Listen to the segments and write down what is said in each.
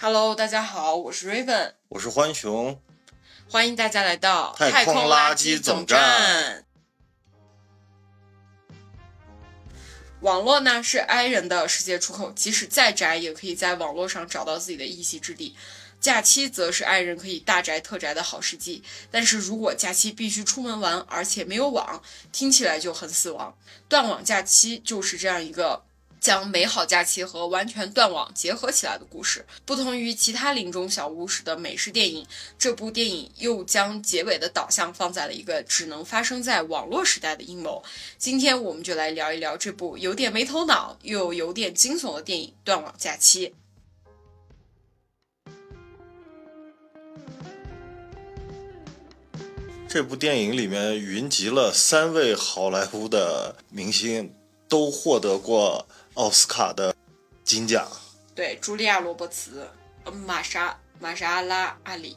Hello，大家好，我是 Raven，我是欢熊，欢迎大家来到太空垃圾总站。网络呢是 i 人的世界出口，即使再宅，也可以在网络上找到自己的一席之地。假期则是 i 人可以大宅特宅的好时机。但是如果假期必须出门玩，而且没有网，听起来就很死亡。断网假期就是这样一个。将美好假期和完全断网结合起来的故事，不同于其他林中小故事的美式电影，这部电影又将结尾的导向放在了一个只能发生在网络时代的阴谋。今天我们就来聊一聊这部有点没头脑又有点惊悚的电影《断网假期》。这部电影里面云集了三位好莱坞的明星，都获得过。奥斯卡的金奖，对，茱莉亚·罗伯茨、玛莎、玛莎拉·阿里，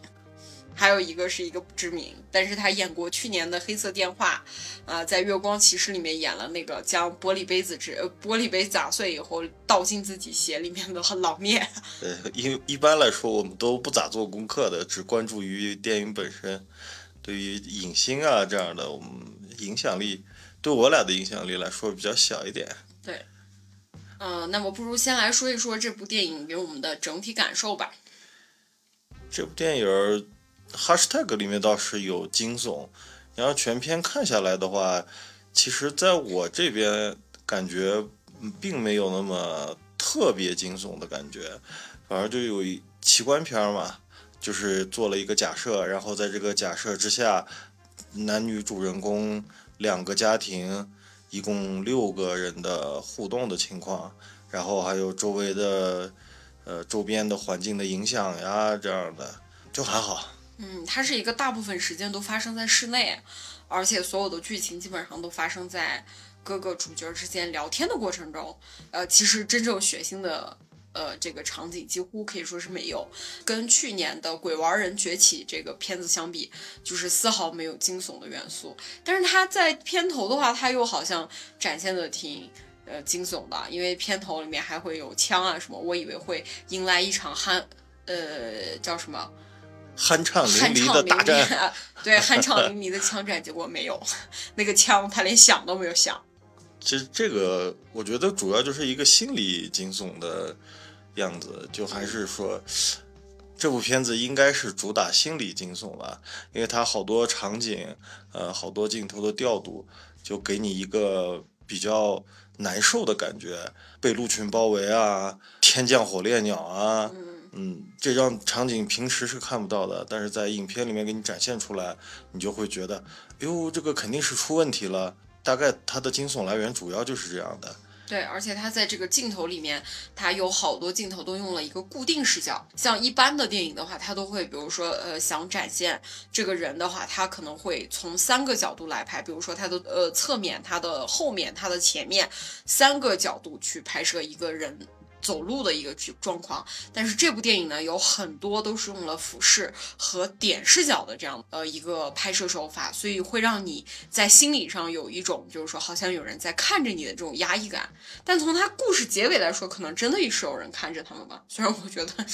还有一个是一个不知名，但是他演过去年的《黑色电话》，啊，在《月光骑士》里面演了那个将玻璃杯子之玻璃杯砸碎以后倒进自己鞋里面的老面。呃，一一般来说我们都不咋做功课的，只关注于电影本身。对于影星啊这样的，我们影响力对我俩的影响力来说比较小一点。对。嗯，那么不如先来说一说这部电影给我们的整体感受吧。这部电影儿，#hashtag 里面倒是有惊悚，然后全片看下来的话，其实在我这边感觉并没有那么特别惊悚的感觉，反而就有一奇观片嘛，就是做了一个假设，然后在这个假设之下，男女主人公两个家庭。一共六个人的互动的情况，然后还有周围的，呃，周边的环境的影响呀，这样的就还好。嗯，它是一个大部分时间都发生在室内，而且所有的剧情基本上都发生在各个主角之间聊天的过程中。呃，其实真正血腥的。呃，这个场景几乎可以说是没有，跟去年的《鬼玩人崛起》这个片子相比，就是丝毫没有惊悚的元素。但是它在片头的话，它又好像展现的挺呃惊悚的，因为片头里面还会有枪啊什么，我以为会迎来一场酣呃叫什么酣畅淋漓的大战，对，酣畅淋漓的枪战，结果没有，那个枪他连响都没有响。其实这个我觉得主要就是一个心理惊悚的。样子就还是说，这部片子应该是主打心理惊悚吧，因为它好多场景，呃，好多镜头的调度，就给你一个比较难受的感觉，被鹿群包围啊，天降火烈鸟啊，嗯，这张场景平时是看不到的，但是在影片里面给你展现出来，你就会觉得，哎呦，这个肯定是出问题了，大概它的惊悚来源主要就是这样的。对，而且它在这个镜头里面，它有好多镜头都用了一个固定视角。像一般的电影的话，它都会，比如说，呃，想展现这个人的话，他可能会从三个角度来拍，比如说他的呃侧面、他的后面、他的前面，三个角度去拍摄一个人。走路的一个状况，但是这部电影呢，有很多都是用了俯视和点视角的这样呃一个拍摄手法，所以会让你在心理上有一种就是说好像有人在看着你的这种压抑感。但从他故事结尾来说，可能真的也是有人看着他们吧。虽然我觉得，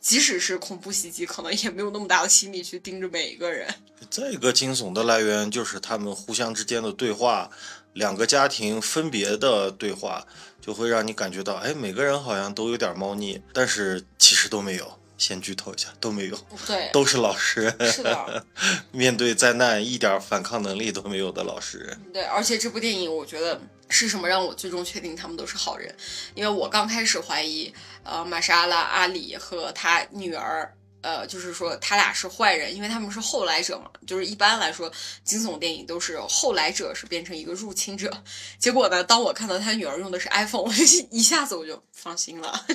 即使是恐怖袭击，可能也没有那么大的心理去盯着每一个人。再一个惊悚的来源就是他们互相之间的对话。两个家庭分别的对话，就会让你感觉到，哎，每个人好像都有点猫腻，但是其实都没有。先剧透一下，都没有，对，都是老实人。是的，面对灾难一点反抗能力都没有的老实人。对，而且这部电影，我觉得是什么让我最终确定他们都是好人？因为我刚开始怀疑，呃，玛莎拉·阿里和他女儿。呃，就是说他俩是坏人，因为他们是后来者嘛。就是一般来说，惊悚电影都是后来者是变成一个入侵者。结果呢，当我看到他女儿用的是 iPhone，我就一下子我就放心了。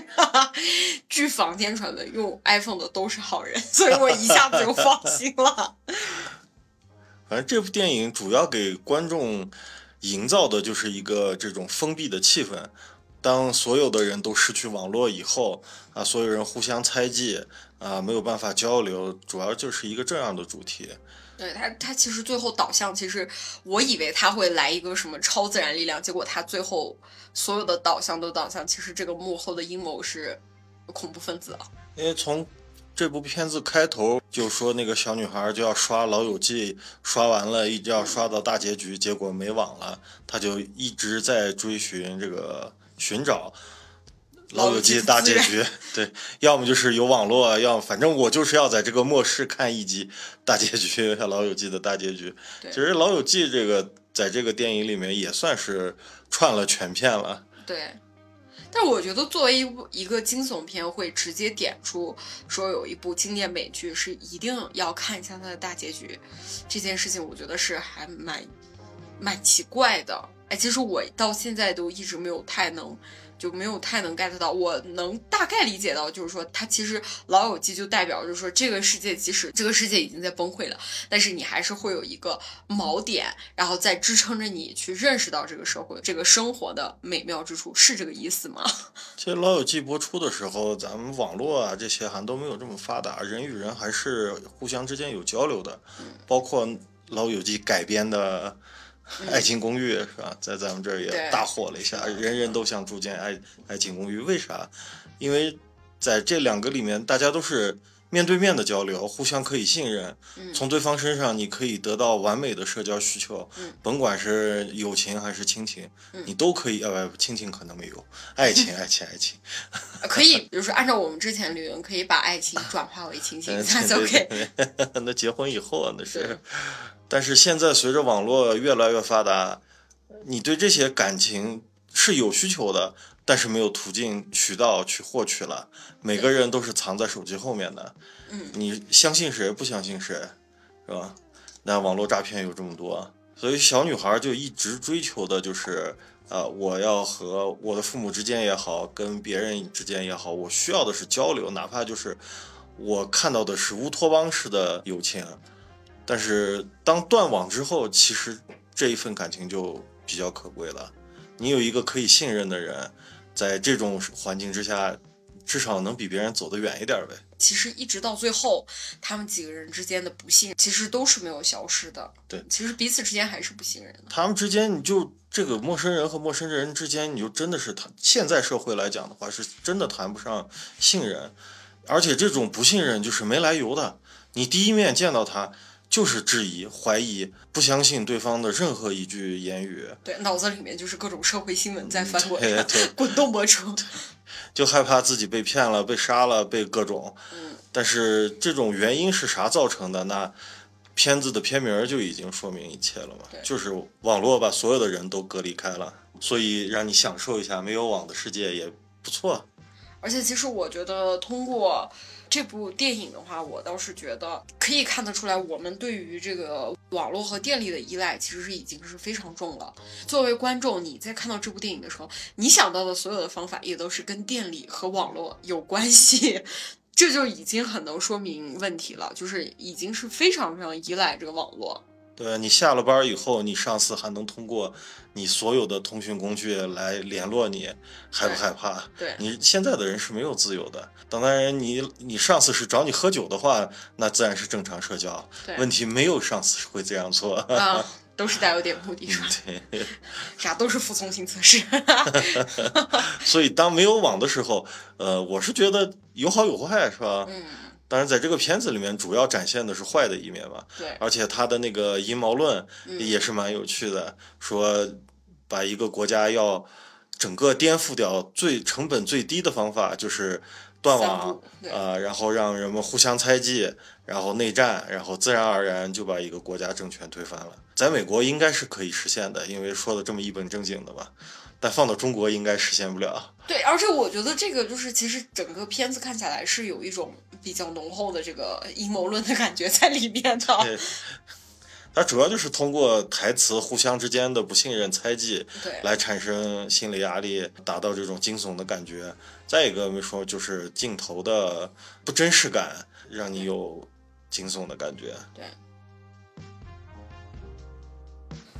据坊间传闻，用 iPhone 的都是好人，所以我一下子就放心了。反正这部电影主要给观众营造的就是一个这种封闭的气氛。当所有的人都失去网络以后，啊，所有人互相猜忌，啊，没有办法交流，主要就是一个这样的主题。对他，他其实最后导向，其实我以为他会来一个什么超自然力量，结果他最后所有的导向都导向，其实这个幕后的阴谋是恐怖分子啊。因为从这部片子开头就说那个小女孩就要刷《老友记》，刷完了一直要刷到大结局，结果没网了，她就一直在追寻这个寻找。老友记大结局，对，要么就是有网络，要么反正我就是要在这个末世看一集大结局，老友记的大结局。对其实老友记这个在这个电影里面也算是串了全片了。对，但我觉得作为一部一个惊悚片，会直接点出说有一部经典美剧是一定要看一下它的大结局，这件事情我觉得是还蛮蛮奇怪的。哎，其实我到现在都一直没有太能。就没有太能 get 到，我能大概理解到，就是说它其实老友记就代表就是说这个世界即使这个世界已经在崩溃了，但是你还是会有一个锚点，然后再支撑着你去认识到这个社会、这个生活的美妙之处，是这个意思吗？其实老友记播出的时候，咱们网络啊这些还都没有这么发达，人与人还是互相之间有交流的，包括老友记改编的。爱情公寓是吧？在咱们这儿也大火了一下，人人都想住进爱爱情公寓。为啥？因为在这两个里面，大家都是面对面的交流，互相可以信任。从对方身上，你可以得到完美的社交需求，甭管是友情还是亲情，你都可以。呃，不，亲情可能没有，爱情，爱情，爱情。可以，比如说按照我们之前理论，可以把爱情转化为亲情，那就 OK。那结婚以后啊，那是。但是现在随着网络越来越发达，你对这些感情是有需求的，但是没有途径渠道去获取了。每个人都是藏在手机后面的，嗯，你相信谁不相信谁，是吧？那网络诈骗有这么多，所以小女孩就一直追求的就是，呃，我要和我的父母之间也好，跟别人之间也好，我需要的是交流，哪怕就是我看到的是乌托邦式的友情。但是当断网之后，其实这一份感情就比较可贵了。你有一个可以信任的人，在这种环境之下，至少能比别人走得远一点呗。其实一直到最后，他们几个人之间的不信，其实都是没有消失的。对，其实彼此之间还是不信任的。他们之间，你就这个陌生人和陌生人之间，你就真的是谈现在社会来讲的话，是真的谈不上信任。而且这种不信任就是没来由的，你第一面见到他。就是质疑、怀疑、不相信对方的任何一句言语，对，脑子里面就是各种社会新闻在翻滚，对，滚动播出，就害怕自己被骗了、被杀了、被各种。嗯，但是这种原因是啥造成的？那片子的片名就已经说明一切了嘛？就是网络把所有的人都隔离开了，所以让你享受一下没有网的世界也不错。而且，其实我觉得通过。这部电影的话，我倒是觉得可以看得出来，我们对于这个网络和电力的依赖其实是已经是非常重了。作为观众，你在看到这部电影的时候，你想到的所有的方法也都是跟电力和网络有关系，这就已经很能说明问题了，就是已经是非常非常依赖这个网络。对你下了班以后，你上司还能通过你所有的通讯工具来联络你，害不害怕？对，你现在的人是没有自由的。当然，你你上司是找你喝酒的话，那自然是正常社交。问题没有上司会这样做啊，都是带有点目的，是吧？对，啥都是服从性测试。所以，当没有网的时候，呃，我是觉得有好有坏，是吧？嗯。当然，在这个片子里面，主要展现的是坏的一面吧。对。而且他的那个阴谋论也是蛮有趣的，说把一个国家要整个颠覆掉，最成本最低的方法就是断网啊，然后让人们互相猜忌，然后内战，然后自然而然就把一个国家政权推翻了。在美国应该是可以实现的，因为说的这么一本正经的嘛。但放到中国应该实现不了。对，而且我觉得这个就是，其实整个片子看起来是有一种比较浓厚的这个阴谋论的感觉在里面的。对，它主要就是通过台词互相之间的不信任、猜忌，对，来产生心理压力，达到这种惊悚的感觉。再一个没说，就是镜头的不真实感，让你有惊悚的感觉。对。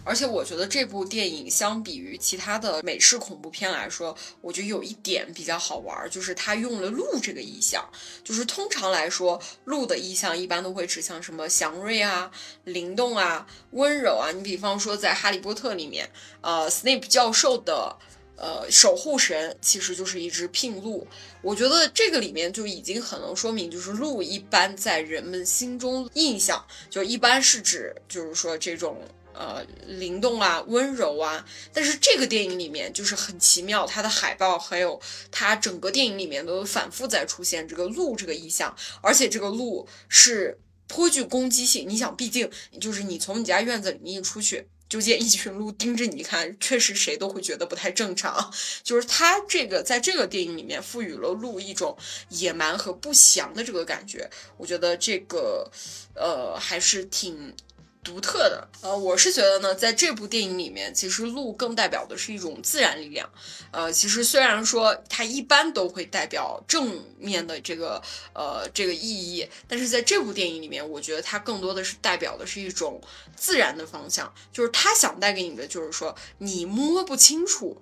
而且我觉得这部电影相比于其他的美式恐怖片来说，我觉得有一点比较好玩，就是它用了鹿这个意象。就是通常来说，鹿的意象一般都会指向什么祥瑞啊、灵动啊、温柔啊。你比方说在《哈利波特》里面，呃，斯内普教授的呃，守护神其实就是一只聘鹿。我觉得这个里面就已经很能说明，就是鹿一般在人们心中印象，就一般是指就是说这种呃灵动啊、温柔啊。但是这个电影里面就是很奇妙，它的海报还有它整个电影里面都反复在出现这个鹿这个意象，而且这个鹿是颇具攻击性。你想，毕竟就是你从你家院子里面一出去。就见一群鹿盯着你看，确实谁都会觉得不太正常。就是他这个在这个电影里面赋予了鹿一种野蛮和不祥的这个感觉，我觉得这个呃还是挺。独特的，呃，我是觉得呢，在这部电影里面，其实鹿更代表的是一种自然力量，呃，其实虽然说它一般都会代表正面的这个呃这个意义，但是在这部电影里面，我觉得它更多的是代表的是一种自然的方向，就是它想带给你的，就是说你摸不清楚。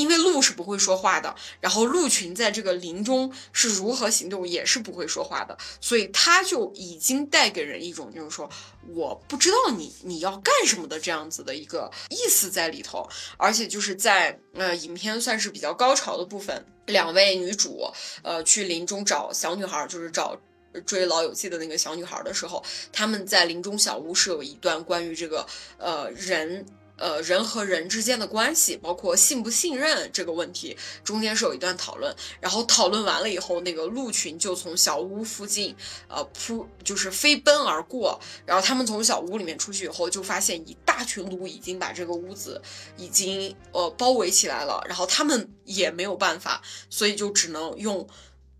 因为鹿是不会说话的，然后鹿群在这个林中是如何行动，也是不会说话的，所以它就已经带给人一种就是说我不知道你你要干什么的这样子的一个意思在里头，而且就是在呃影片算是比较高潮的部分，两位女主呃去林中找小女孩，就是找追老友记的那个小女孩的时候，他们在林中小屋是有一段关于这个呃人。呃，人和人之间的关系，包括信不信任这个问题，中间是有一段讨论。然后讨论完了以后，那个鹿群就从小屋附近，呃，扑就是飞奔而过。然后他们从小屋里面出去以后，就发现一大群鹿已经把这个屋子已经呃包围起来了。然后他们也没有办法，所以就只能用。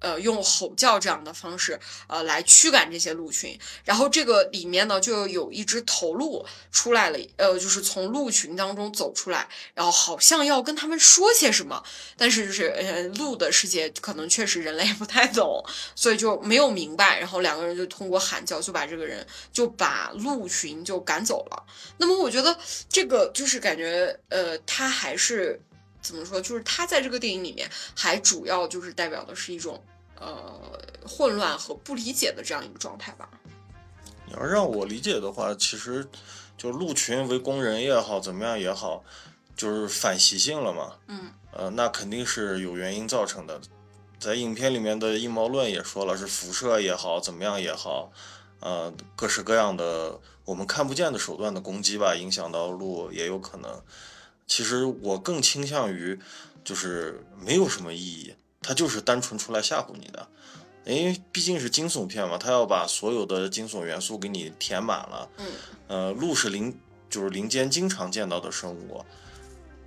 呃，用吼叫这样的方式，呃，来驱赶这些鹿群。然后这个里面呢，就有一只头鹿出来了，呃，就是从鹿群当中走出来，然后好像要跟他们说些什么。但是就是，呃，鹿的世界可能确实人类不太懂，所以就没有明白。然后两个人就通过喊叫，就把这个人就把鹿群就赶走了。那么我觉得这个就是感觉，呃，他还是怎么说？就是他在这个电影里面还主要就是代表的是一种。呃，混乱和不理解的这样一个状态吧。你要让我理解的话，其实就鹿群围攻人也好，怎么样也好，就是反习性了嘛。嗯。呃，那肯定是有原因造成的。在影片里面的阴谋论也说了，是辐射也好，怎么样也好，呃，各式各样的我们看不见的手段的攻击吧，影响到鹿也有可能。其实我更倾向于，就是没有什么意义。它就是单纯出来吓唬你的，因为毕竟是惊悚片嘛，它要把所有的惊悚元素给你填满了。嗯，呃，鹿是林，就是林间经常见到的生物。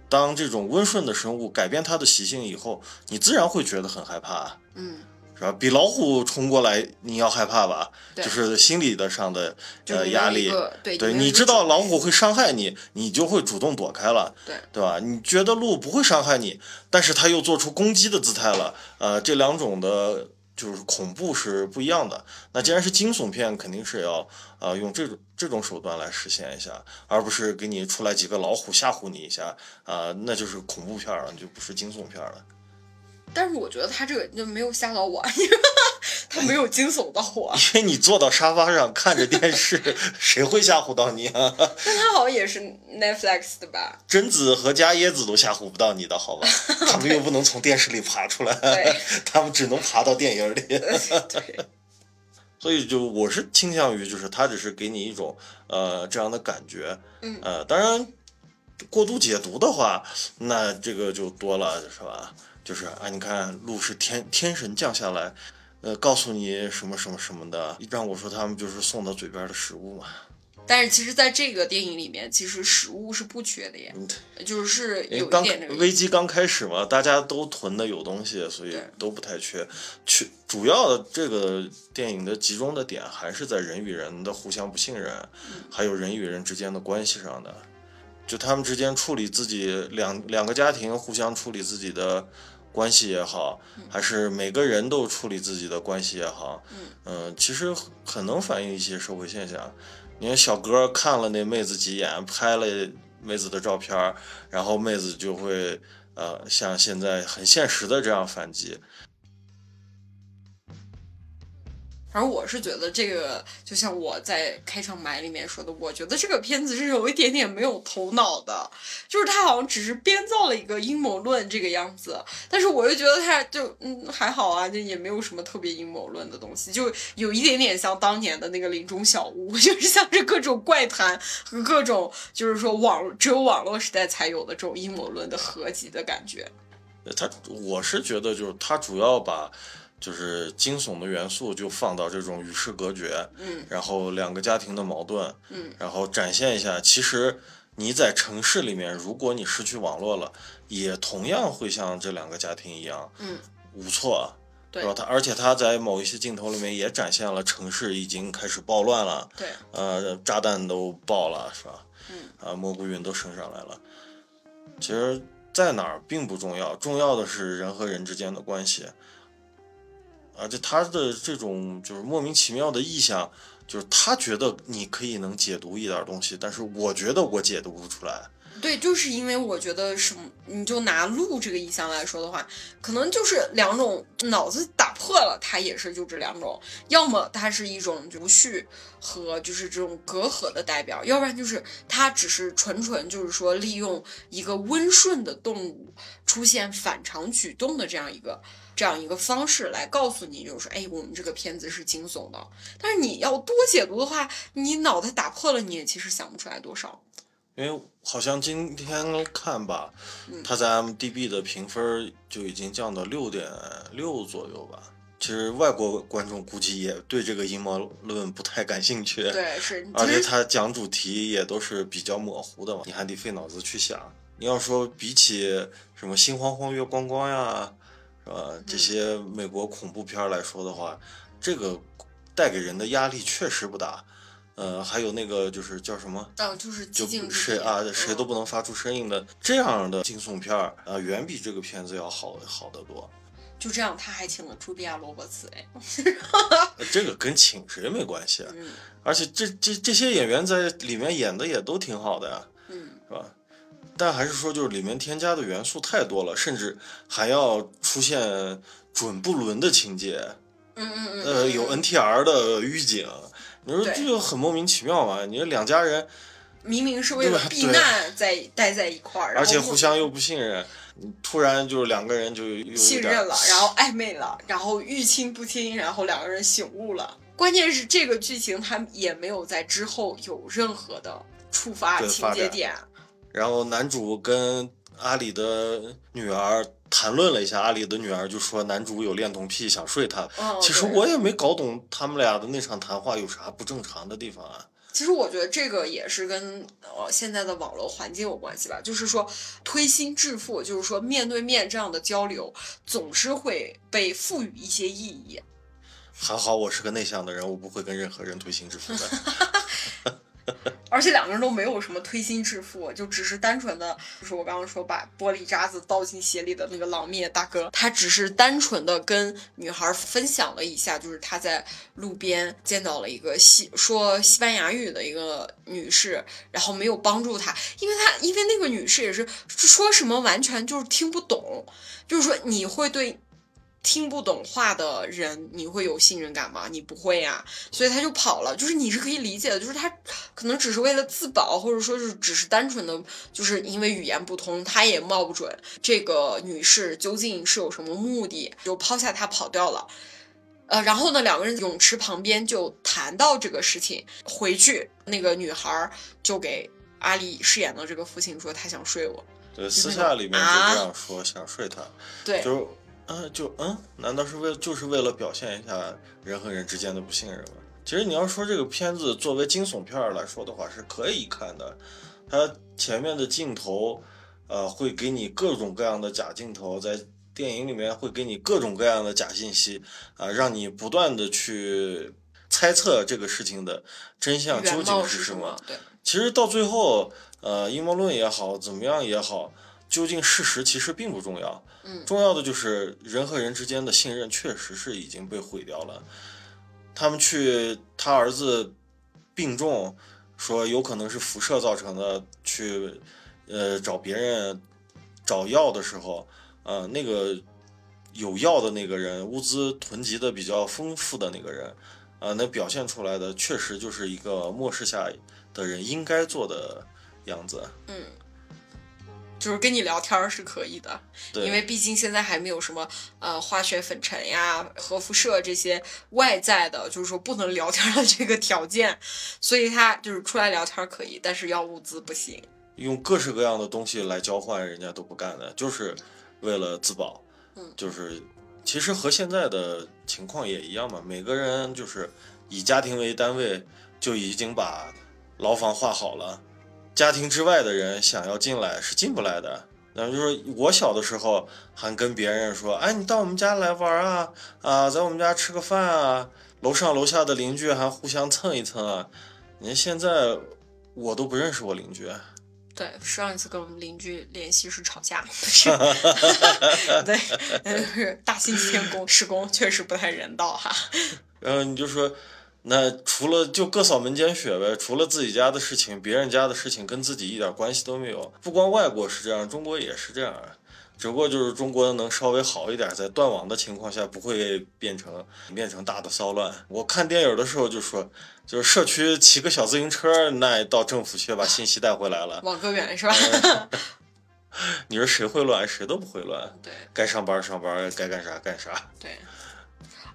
当这种温顺的生物改变它的习性以后，你自然会觉得很害怕。嗯。是吧？比老虎冲过来，你要害怕吧？就是心理的上的呃压力。对，对，你知道老虎会伤害你，你就会主动躲开了。对，对吧？你觉得鹿不会伤害你，但是它又做出攻击的姿态了。呃，这两种的，就是恐怖是不一样的。那既然是惊悚片，肯定是要呃用这种这种手段来实现一下，而不是给你出来几个老虎吓唬你一下啊，那就是恐怖片了，就不是惊悚片了。但是我觉得他这个就没有吓到我，他没有惊悚到我。因为你坐到沙发上看着电视，谁会吓唬到你啊？但他好像也是 Netflix 的吧？贞子和加椰子都吓唬不到你的好吧？他们又不能从电视里爬出来，他们只能爬到电影里。对。所以就我是倾向于，就是他只是给你一种呃这样的感觉。嗯。呃，当然过度解读的话，那这个就多了，是吧？就是啊，你看鹿是天天神降下来，呃，告诉你什么什么什么的，让我说他们就是送到嘴边的食物嘛。但是其实，在这个电影里面，其实食物是不缺的呀，就是有一点危机刚开始嘛，大家都囤的有东西，所以都不太缺。缺主要的这个电影的集中的点还是在人与人的互相不信任，还有人与人之间的关系上的，就他们之间处理自己两两个家庭互相处理自己的。关系也好，还是每个人都处理自己的关系也好，嗯，其实很能反映一些社会现象。你看小哥看了那妹子几眼，拍了妹子的照片，然后妹子就会呃像现在很现实的这样反击。而我是觉得这个，就像我在开场白里面说的，我觉得这个片子是有一点点没有头脑的，就是他好像只是编造了一个阴谋论这个样子。但是我又觉得他就嗯还好啊，就也没有什么特别阴谋论的东西，就有一点点像当年的那个林中小屋，就是像是各种怪谈和各种就是说网只有网络时代才有的这种阴谋论的合集的感觉。他我是觉得就是他主要把。就是惊悚的元素就放到这种与世隔绝，嗯，然后两个家庭的矛盾，嗯，然后展现一下，其实你在城市里面，如果你失去网络了，也同样会像这两个家庭一样，嗯，无措，对吧？他而且他在某一些镜头里面也展现了城市已经开始暴乱了，对，呃，炸弹都爆了，是吧？嗯，啊，蘑菇云都升上来了。其实，在哪儿并不重要，重要的是人和人之间的关系。而且他的这种就是莫名其妙的意象，就是他觉得你可以能解读一点东西，但是我觉得我解读不出来。对，就是因为我觉得什么，你就拿鹿这个意象来说的话，可能就是两种脑子打破了，它也是就这两种，要么它是一种无序和就是这种隔阂的代表，要不然就是它只是纯纯就是说利用一个温顺的动物出现反常举动的这样一个。这样一个方式来告诉你，就是说，哎，我们这个片子是惊悚的。但是你要多解读的话，你脑袋打破了，你也其实想不出来多少。因为好像今天看吧，它在 M D B 的评分就已经降到六点六左右吧。其实外国观众估计也对这个阴谋论不太感兴趣。对，是。而且他讲主题也都是比较模糊的嘛，你还得费脑子去想。你要说比起什么心慌慌月光光呀。是吧？这些美国恐怖片来说的话，这个带给人的压力确实不大。呃，还有那个就是叫什么？哦，就是就谁啊，谁都不能发出声音的这样的惊悚片儿啊，远比这个片子要好好得多。就这样，他还请了茱莉亚·罗伯茨哎。这个跟请谁没关系，而且这这这些演员在里面演的也都挺好的呀？但还是说，就是里面添加的元素太多了，甚至还要出现准不伦的情节。嗯嗯嗯。呃，有 NTR 的预警，你说这就很莫名其妙嘛？你说两家人明明是为了避难在待在一块儿，而且互相又不信任，突然就是两个人就信任了，然后暧昧了，然后欲亲不亲，然后两个人醒悟了。关键是这个剧情他也没有在之后有任何的触发情节点。然后男主跟阿里的女儿谈论了一下，阿里的女儿就说男主有恋童癖，想睡她。其实我也没搞懂他们俩的那场谈话有啥不正常的地方啊。其实我觉得这个也是跟呃现在的网络环境有关系吧，就是说推心置腹，就是说面对面这样的交流总是会被赋予一些意义。还好我是个内向的人，我不会跟任何人推心置腹的。而且两个人都没有什么推心置腹，就只是单纯的，就是我刚刚说把玻璃渣子倒进鞋里的那个老灭大哥，他只是单纯的跟女孩分享了一下，就是他在路边见到了一个西说西班牙语的一个女士，然后没有帮助他，因为他因为那个女士也是说什么完全就是听不懂，就是说你会对。听不懂话的人，你会有信任感吗？你不会呀，所以他就跑了。就是你是可以理解的，就是他可能只是为了自保，或者说是只是单纯的，就是因为语言不通，他也冒不准这个女士究竟是有什么目的，就抛下他跑掉了。呃，然后呢，两个人泳池旁边就谈到这个事情，回去那个女孩就给阿里饰演的这个父亲说，他想睡我。对，私下里面就这样说，想睡他。对，就。嗯，就嗯，难道是为就是为了表现一下人和人之间的不信任吗？其实你要说这个片子作为惊悚片来说的话，是可以看的。它前面的镜头，呃，会给你各种各样的假镜头，在电影里面会给你各种各样的假信息，啊，让你不断的去猜测这个事情的真相究竟是什么。对，其实到最后，呃，阴谋论也好，怎么样也好。究竟事实其实并不重要，嗯，重要的就是人和人之间的信任确实是已经被毁掉了。他们去他儿子病重，说有可能是辐射造成的，去呃找别人找药的时候，呃那个有药的那个人物资囤积的比较丰富的那个人，啊，那表现出来的确实就是一个末世下的人应该做的样子。嗯，就是跟你聊天儿是可以的，对，因为毕竟现在还没有什么呃化学粉尘呀、核辐射这些外在的，就是说不能聊天的这个条件，所以他就是出来聊天儿可以，但是要物资不行。用各式各样的东西来交换，人家都不干的，就是为了自保。嗯就是其实和现在的情况也一样嘛，每个人就是以家庭为单位，就已经把牢房画好了。家庭之外的人想要进来是进不来的。然后就是我小的时候还跟别人说，哎，你到我们家来玩啊，啊，在我们家吃个饭啊，楼上楼下的邻居还互相蹭一蹭啊。你看现在我都不认识我邻居。对，上一次跟我们邻居联系是吵架，是，对，是大兴天宫施工确实不太人道哈。然后你就说，那除了就各扫门前雪呗，除了自己家的事情，别人家的事情跟自己一点关系都没有。不光外国是这样，中国也是这样，只不过就是中国能稍微好一点，在断网的情况下不会变成变成大的骚乱。我看电影的时候就说，就是社区骑个小自行车，那到政府去把信息带回来了。网格远是吧？你说谁会乱？谁都不会乱。对该上班上班，该干啥干啥。对。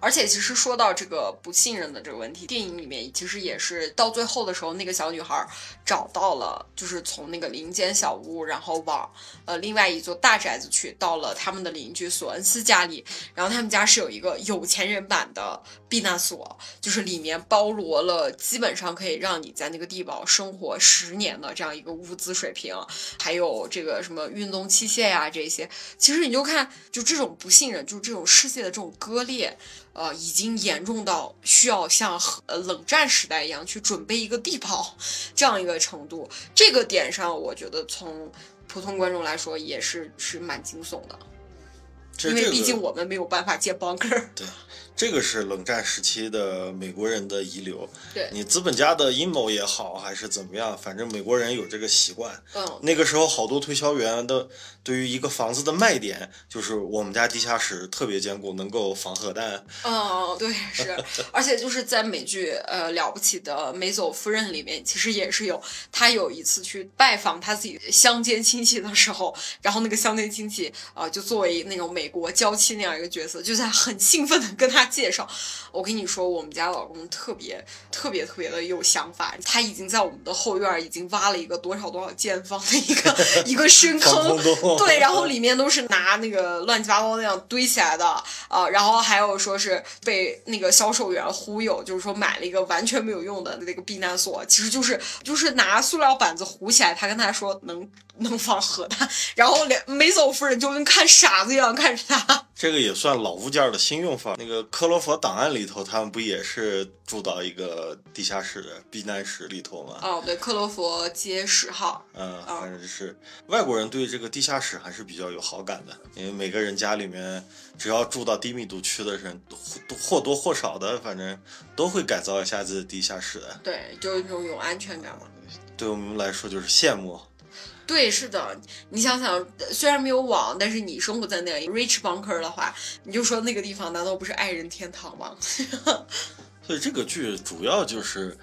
而且其实说到这个不信任的这个问题，电影里面其实也是到最后的时候，那个小女孩找到了，就是从那个林间小屋，然后往呃另外一座大宅子去，到了他们的邻居索恩斯家里，然后他们家是有一个有钱人版的避难所，就是里面包罗了基本上可以让你在那个地堡生活十年的这样一个物资水平，还有这个什么运动器械呀、这些，其实你就看就这种不信任，就是这种世界的这种割裂。呃，已经严重到需要像呃冷战时代一样去准备一个地堡这样一个程度。这个点上，我觉得从普通观众来说也是是蛮惊悚的，因为毕竟我们没有办法接 bunker。对，这个是冷战时期的美国人的遗留。对你资本家的阴谋也好，还是怎么样，反正美国人有这个习惯。嗯，那个时候好多推销员的对于一个房子的卖点就是我们家地下室特别坚固，能够防核弹。嗯，对，是，而且就是在美剧呃了不起的梅走夫人里面，其实也是有他有一次去拜访他自己乡间亲戚的时候，然后那个乡间亲戚啊、呃就作为那种美国娇妻那样一个角色，就在很兴奋的跟他介绍，我跟你说，我们家老公特别特别特别的有想法，他已经在我们的后院已经挖了一个多少多少间方的一个 一个深坑对，然后里面都是拿那个乱七八糟那样堆起来的。啊、然后还有说是被那个销售员忽悠，就是说买了一个完全没有用的那个避难所，其实就是就是拿塑料板子糊起来，他跟他说能能放核弹，然后连梅走夫人就跟看傻子一样看着他。这个也算老物件的新用法。那个克罗佛档案里头，他们不也是住到一个地下室的避难室里头吗？哦，对，克罗佛街十号，嗯，反正是外国人对这个地下室还是比较有好感的，因为每个人家里面只要住到低密度区的人，或或多或少的，反正都会改造一下自己的地下室的。对，就是那种有安全感嘛。对我们来说就是羡慕。对，是的，你想想，虽然没有网，但是你生活在那样 rich bunker 的话，你就说那个地方难道不是爱人天堂吗？所以这个剧主要就是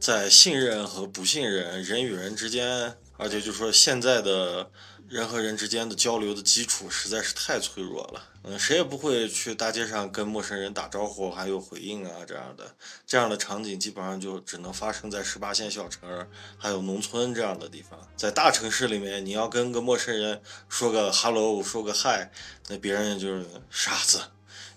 在信任和不信任、人与人之间，而且就是说现在的人和人之间的交流的基础实在是太脆弱了。嗯，谁也不会去大街上跟陌生人打招呼，还有回应啊这样的，这样的场景基本上就只能发生在十八线小城还有农村这样的地方。在大城市里面，你要跟个陌生人说个 hello，说个 hi，那别人就是傻子，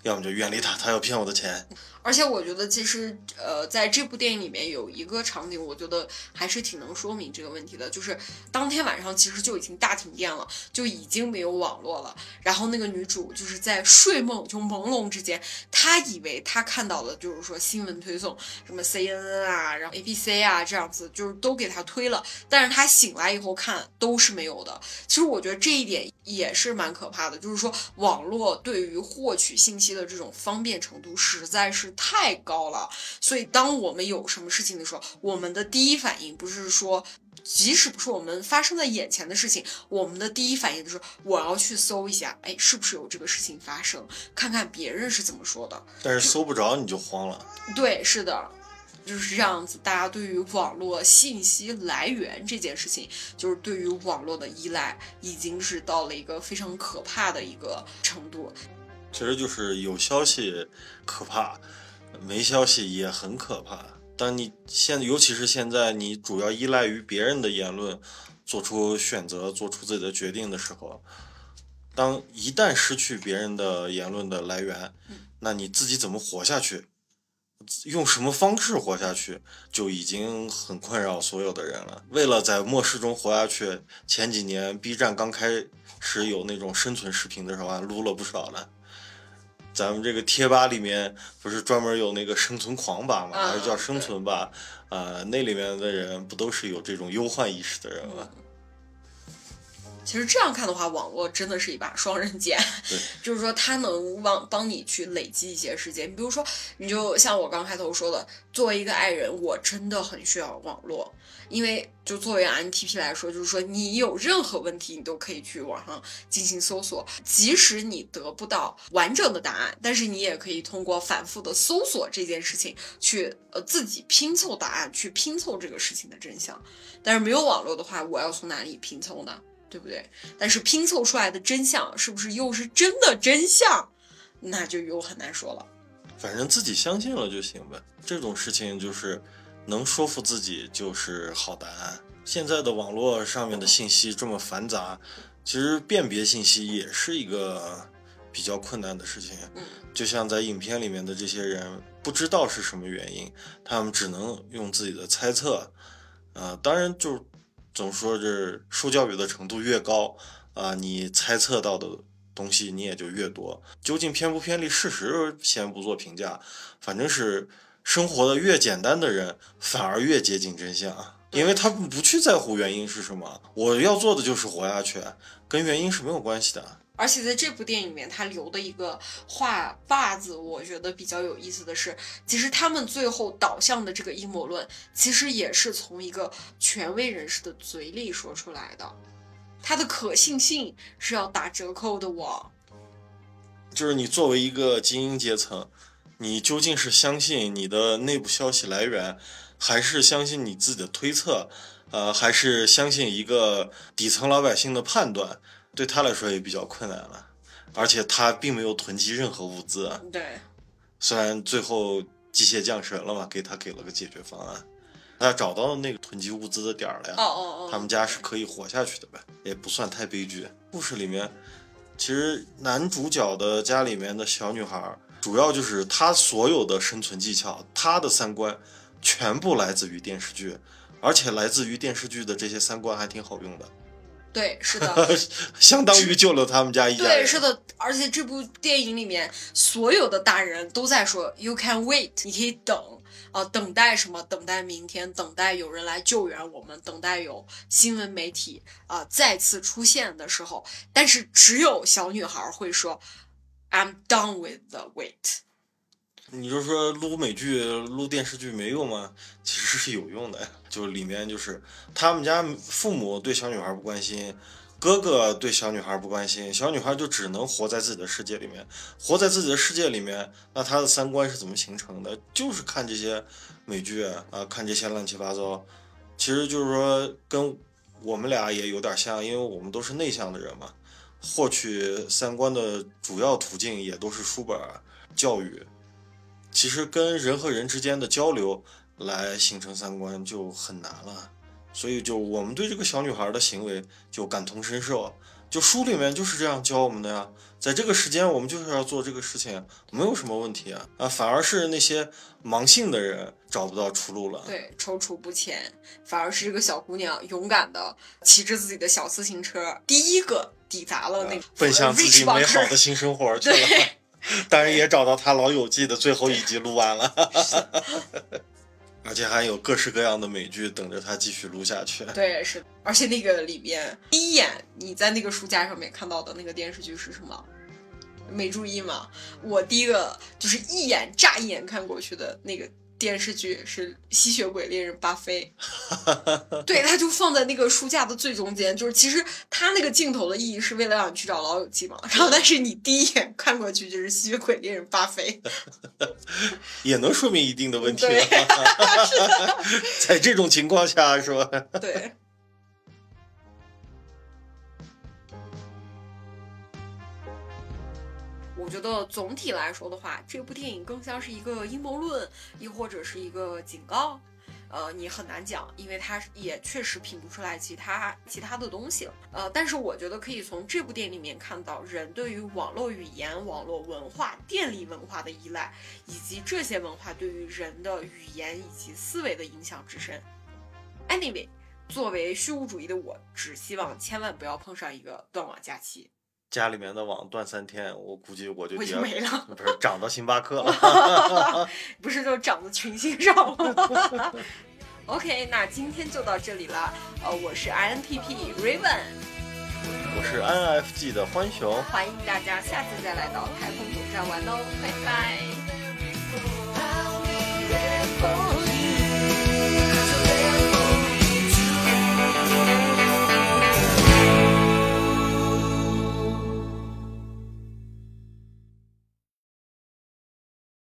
要么就远离他，他要骗我的钱。而且我觉得，其实呃，在这部电影里面有一个场景，我觉得还是挺能说明这个问题的，就是当天晚上其实就已经大停电了，就已经没有网络了。然后那个女主就是在睡梦就朦胧之间，她以为她看到了，就是说新闻推送，什么 CNN 啊，然后 ABC 啊这样子，就是都给她推了。但是她醒来以后看都是没有的。其实我觉得这一点也是蛮可怕的，就是说网络对于获取信息的这种方便程度实在是太高了。所以当我们有什么事情的时候，我们的第一反应不是说即使不是我们发生在眼前的事情，我们的第一反应就是我要去搜一下，哎，是不是有这个事情发生，看看别人是怎么说的。但是搜不着你就慌了。对，是的，就是这样子。大家对于网络信息来源这件事情，就是对于网络的依赖，已经是到了一个非常可怕的一个程度。其实就是有消息可怕，没消息也很可怕。当你现，尤其是现在，你主要依赖于别人的言论，做出选择、做出自己的决定的时候，当一旦失去别人的言论的来源，那你自己怎么活下去？用什么方式活下去，就已经很困扰所有的人了。为了在末世中活下去，前几年 B 站刚开始有那种生存视频的时候，还撸了不少了。咱们这个贴吧里面不是专门有那个生存狂吧吗？还是叫生存吧？啊，那里面的人不都是有这种忧患意识的人吗？其实这样看的话，网络真的是一把双刃剑，就是说它能帮帮你去累积一些时间。你比如说，你就像我刚开头说的，作为一个爱人，我真的很需要网络，因为就作为 NTP 来说，就是说你有任何问题，你都可以去网上进行搜索，即使你得不到完整的答案，但是你也可以通过反复的搜索这件事情，去呃自己拼凑答案，去拼凑这个事情的真相。但是没有网络的话，我要从哪里拼凑呢？对不对？但是拼凑出来的真相是不是又是真的真相，那就又很难说了。反正自己相信了就行呗。这种事情就是能说服自己就是好答案。现在的网络上面的信息这么繁杂，其实辨别信息也是一个比较困难的事情。嗯，就像在影片里面的这些人，不知道是什么原因，他们只能用自己的猜测。啊，当然就。总说这受教育的程度越高啊，你猜测到的东西你也就越多。究竟偏不偏离事实，先不做评价。反正是生活的越简单的人，反而越接近真相，因为他们不去在乎原因是什么。我要做的就是活下去，跟原因是没有关系的。而且在这部电影里面，他留的一个话把子，我觉得比较有意思的是，其实他们最后导向的这个阴谋论，其实也是从一个权威人士的嘴里说出来的，它的可信性是要打折扣的。我就是你作为一个精英阶层，你究竟是相信你的内部消息来源，还是相信你自己的推测？呃，还是相信一个底层老百姓的判断？对他来说也比较困难了，而且他并没有囤积任何物资。对，虽然最后机械降神了嘛，给他给了个解决方案，他找到那个囤积物资的点儿了呀。哦哦哦。他们家是可以活下去的呗，也不算太悲剧。故事里面，其实男主角的家里面的小女孩，主要就是他所有的生存技巧，他的三观，全部来自于电视剧，而且来自于电视剧的这些三观还挺好用的。对，是的，相当于救了他们家一家。对，是的，而且这部电影里面所有的大人都在说 “you can wait”，你可以等啊，等待什么？等待明天，等待有人来救援我们，等待有新闻媒体啊再次出现的时候。但是只有小女孩会说 “I'm done with the wait”。你就说录美剧、录电视剧没用吗？其实是有用的，就里面就是他们家父母对小女孩不关心，哥哥对小女孩不关心，小女孩就只能活在自己的世界里面，活在自己的世界里面，那她的三观是怎么形成的？就是看这些美剧啊，看这些乱七八糟。其实就是说跟我们俩也有点像，因为我们都是内向的人嘛，获取三观的主要途径也都是书本教育。其实跟人和人之间的交流来形成三观就很难了，所以就我们对这个小女孩的行为就感同身受，就书里面就是这样教我们的呀，在这个时间我们就是要做这个事情，没有什么问题啊。啊，反而是那些盲信的人找不到出路了，对，踌躇不前，反而是这个小姑娘勇敢的骑着自己的小自行车，第一个抵达了那个奔向自己美好的新生活去了。当然也找到他《老友记》的最后一集录完了，而且还有各式各样的美剧等着他继续录下去。对，是。而且那个里面第一眼你在那个书架上面看到的那个电视剧是什么？没注意吗？我第一个就是一眼乍一眼看过去的那个电视剧是《吸血鬼猎人巴菲 》，对，他就放在那个书架的最中间。就是其实他那个镜头的意义是为了让你去找老友记嘛，然后但是你第一眼看过去就是吸血鬼猎人巴菲，也能说明一定的问题。对，在这种情况下是吧？对。我觉得总体来说的话，这部电影更像是一个阴谋论，亦或者是一个警告。呃，你很难讲，因为它也确实品不出来其他其他的东西了。呃，但是我觉得可以从这部电影里面看到人对于网络语言、网络文化、电力文化的依赖，以及这些文化对于人的语言以及思维的影响之深。Anyway，作为虚无主义的我，只希望千万不要碰上一个断网假期。家里面的网断三天，我估计我就我就没了，不是涨到星巴克了 不是就涨到群星上了。OK，那今天就到这里了。呃，我是 INTP Raven，我是 INFG 的欢熊，欢迎大家下次再来到太空总站玩哦，拜拜。